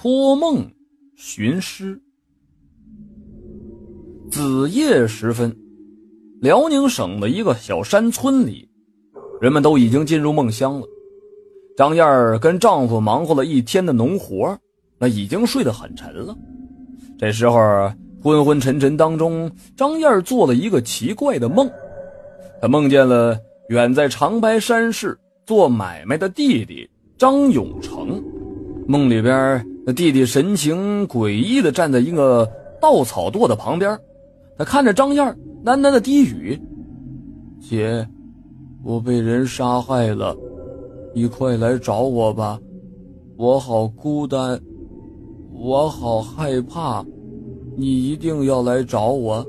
托梦寻尸。子夜时分，辽宁省的一个小山村里，人们都已经进入梦乡了。张燕儿跟丈夫忙活了一天的农活，那已经睡得很沉了。这时候，昏昏沉沉当中，张燕儿做了一个奇怪的梦，她梦见了远在长白山市做买卖的弟弟张永成。梦里边，那弟弟神情诡异的站在一个稻草垛的旁边。他看着张燕喃喃的低语：“姐，我被人杀害了，你快来找我吧，我好孤单，我好害怕，你一定要来找我。”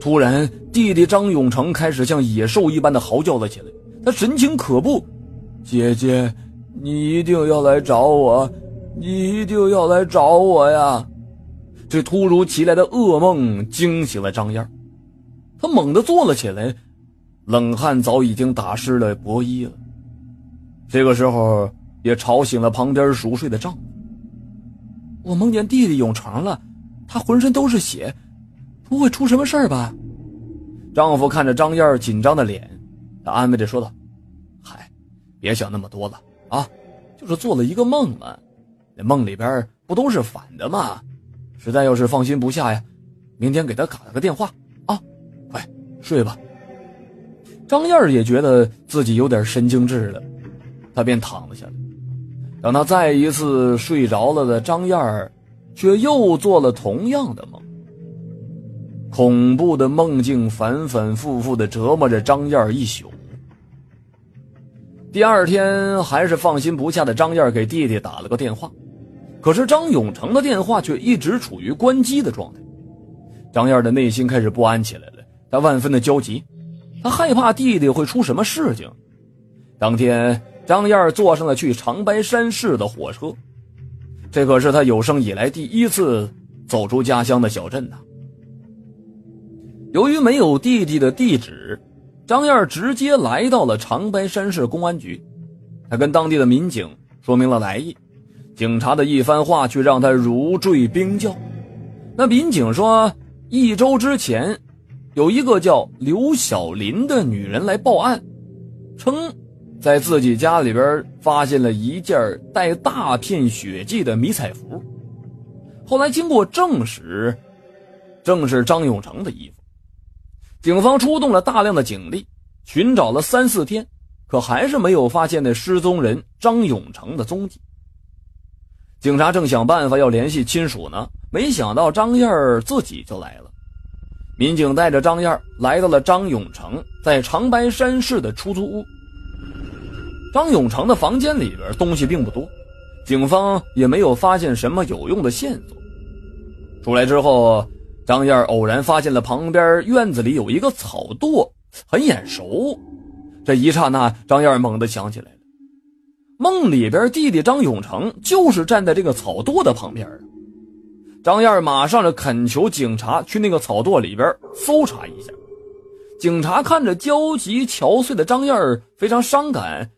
突然，弟弟张永成开始像野兽一般的嚎叫了起来，他神情可怖：“姐姐，你一定要来找我，你一定要来找我呀！”这突如其来的噩梦惊醒了张燕她猛地坐了起来，冷汗早已经打湿了薄衣了。这个时候也吵醒了旁边熟睡的丈夫。我梦见弟弟永成了，他浑身都是血，不会出什么事儿吧？丈夫看着张燕紧张的脸，他安慰着说道：“嗨，别想那么多了啊，就是做了一个梦嘛，那梦里边不都是反的吗？”实在要是放心不下呀，明天给他打个电话啊！快睡吧。张燕也觉得自己有点神经质了，她便躺了下来。等她再一次睡着了的张燕，却又做了同样的梦。恐怖的梦境反反复复的折磨着张燕一宿。第二天，还是放心不下的张燕给弟弟打了个电话。可是张永成的电话却一直处于关机的状态，张燕的内心开始不安起来了，她万分的焦急，她害怕弟弟会出什么事情。当天，张燕坐上了去长白山市的火车，这可是她有生以来第一次走出家乡的小镇呐。由于没有弟弟的地址，张燕直接来到了长白山市公安局，她跟当地的民警说明了来意。警察的一番话却让他如坠冰窖。那民警说，一周之前，有一个叫刘小林的女人来报案，称在自己家里边发现了一件带大片血迹的迷彩服。后来经过证实，正是张永成的衣服。警方出动了大量的警力，寻找了三四天，可还是没有发现那失踪人张永成的踪迹。警察正想办法要联系亲属呢，没想到张燕儿自己就来了。民警带着张燕儿来到了张永成在长白山市的出租屋。张永成的房间里边东西并不多，警方也没有发现什么有用的线索。出来之后，张燕儿偶然发现了旁边院子里有一个草垛，很眼熟。这一刹那，张燕儿猛地想起来。梦里边，弟弟张永成就是站在这个草垛的旁边张燕马上就恳求警察去那个草垛里边搜查一下。警察看着焦急憔悴的张燕非常伤感，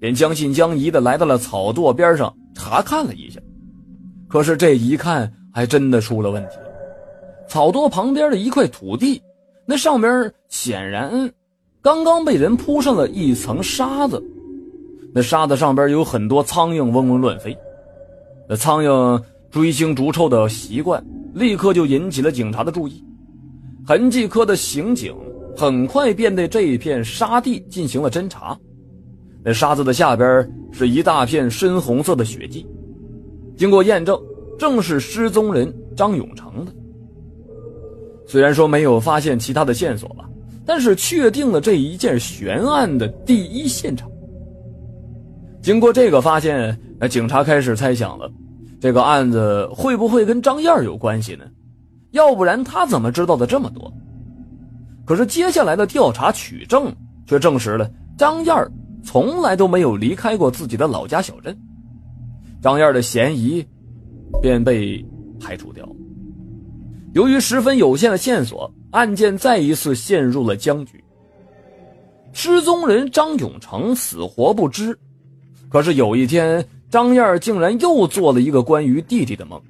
便将信将疑的来到了草垛边上查看了一下。可是这一看，还真的出了问题。草垛旁边的一块土地，那上边显然刚刚被人铺上了一层沙子。那沙子上边有很多苍蝇嗡嗡乱飞，那苍蝇追星逐臭的习惯立刻就引起了警察的注意。痕迹科的刑警很快便对这一片沙地进行了侦查。那沙子的下边是一大片深红色的血迹，经过验证，正是失踪人张永成的。虽然说没有发现其他的线索吧，但是确定了这一件悬案的第一现场。经过这个发现，那警察开始猜想了，这个案子会不会跟张燕有关系呢？要不然他怎么知道的这么多？可是接下来的调查取证却证实了张燕从来都没有离开过自己的老家小镇，张燕的嫌疑便被排除掉。由于十分有限的线索，案件再一次陷入了僵局。失踪人张永成死活不知。可是有一天，张燕竟然又做了一个关于弟弟的梦。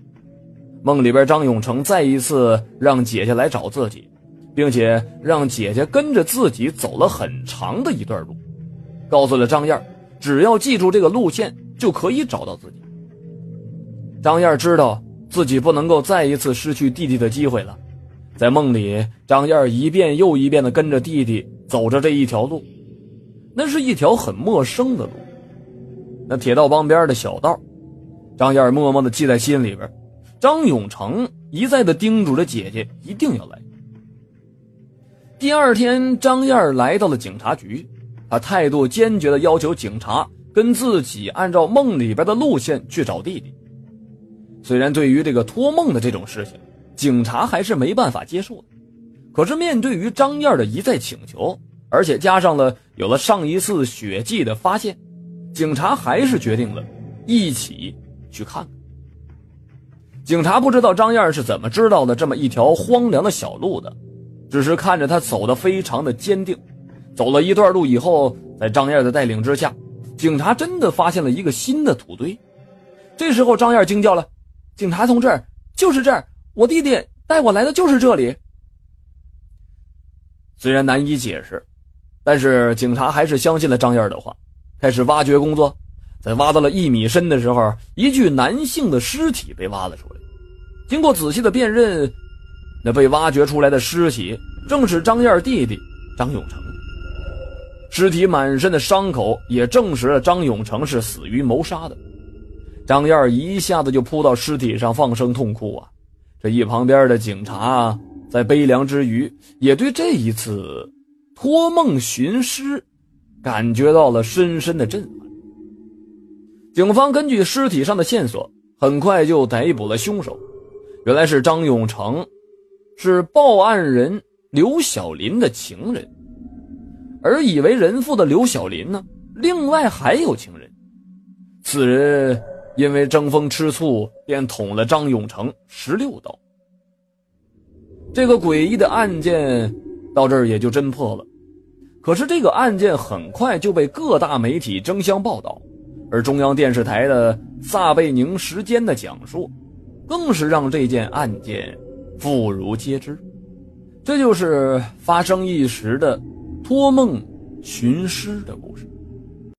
梦里边，张永成再一次让姐姐来找自己，并且让姐姐跟着自己走了很长的一段路，告诉了张燕，只要记住这个路线就可以找到自己。张燕知道自己不能够再一次失去弟弟的机会了，在梦里，张燕一遍又一遍地跟着弟弟走着这一条路。那是一条很陌生的路，那铁道旁边的小道，张燕默默地记在心里边。张永成一再地叮嘱着姐姐一定要来。第二天，张燕来到了警察局，她态度坚决地要求警察跟自己按照梦里边的路线去找弟弟。虽然对于这个托梦的这种事情，警察还是没办法接受的，可是面对于张燕的一再请求。而且加上了有了上一次血迹的发现，警察还是决定了一起去看看。警察不知道张燕是怎么知道的这么一条荒凉的小路的，只是看着他走得非常的坚定。走了一段路以后，在张燕的带领之下，警察真的发现了一个新的土堆。这时候，张燕惊叫了：“警察同志，就是这儿！我弟弟带我来的就是这里。”虽然难以解释。但是警察还是相信了张燕的话，开始挖掘工作。在挖到了一米深的时候，一具男性的尸体被挖了出来。经过仔细的辨认，那被挖掘出来的尸体正是张燕弟弟张永成。尸体满身的伤口也证实了张永成是死于谋杀的。张燕一下子就扑到尸体上，放声痛哭啊！这一旁边的警察在悲凉之余，也对这一次。托梦寻尸，感觉到了深深的震撼。警方根据尸体上的线索，很快就逮捕了凶手。原来是张永成，是报案人刘小林的情人。而已为人妇的刘小林呢，另外还有情人。此人因为争风吃醋，便捅了张永成十六刀。这个诡异的案件。到这儿也就侦破了，可是这个案件很快就被各大媒体争相报道，而中央电视台的撒贝宁时间的讲述，更是让这件案件妇孺皆知。这就是发生一时的托梦寻尸的故事。